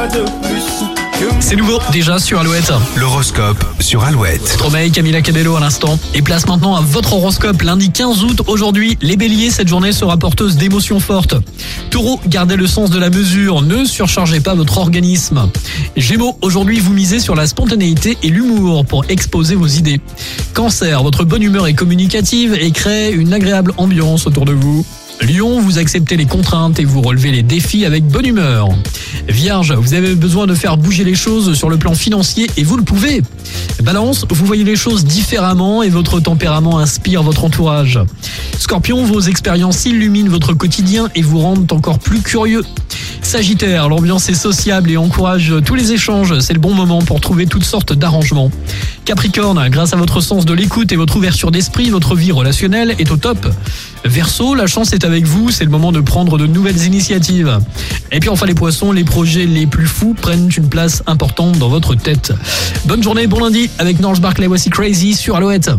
quoi de plus C'est nouveau déjà sur Alouette. L'horoscope sur Alouette. Stromae, Camila Cabello à l'instant. Et place maintenant à votre horoscope lundi 15 août. Aujourd'hui, les béliers, cette journée sera porteuse d'émotions fortes. Taureau, gardez le sens de la mesure, ne surchargez pas votre organisme. Gémeaux, aujourd'hui vous misez sur la spontanéité et l'humour pour exposer vos idées. Cancer, votre bonne humeur est communicative et crée une agréable ambiance autour de vous. Lion, vous acceptez les contraintes et vous relevez les défis avec bonne humeur. Vierge, vous avez besoin de faire bouger les choses sur le plan financier et vous le pouvez. Balance, vous voyez les choses différemment et votre tempérament inspire votre entourage. Scorpion, vos expériences illuminent votre quotidien et vous rendent encore plus curieux. Sagittaire, l'ambiance est sociable et encourage tous les échanges. C'est le bon moment pour trouver toutes sortes d'arrangements. Capricorne, grâce à votre sens de l'écoute et votre ouverture d'esprit, votre vie relationnelle est au top. Verseau, la chance est avec vous, c'est le moment de prendre de nouvelles initiatives. Et puis enfin les poissons, les projets les plus fous prennent une place importante dans votre tête. Bonne journée, bon lundi avec Norge Barclay, voici Crazy sur Alouette.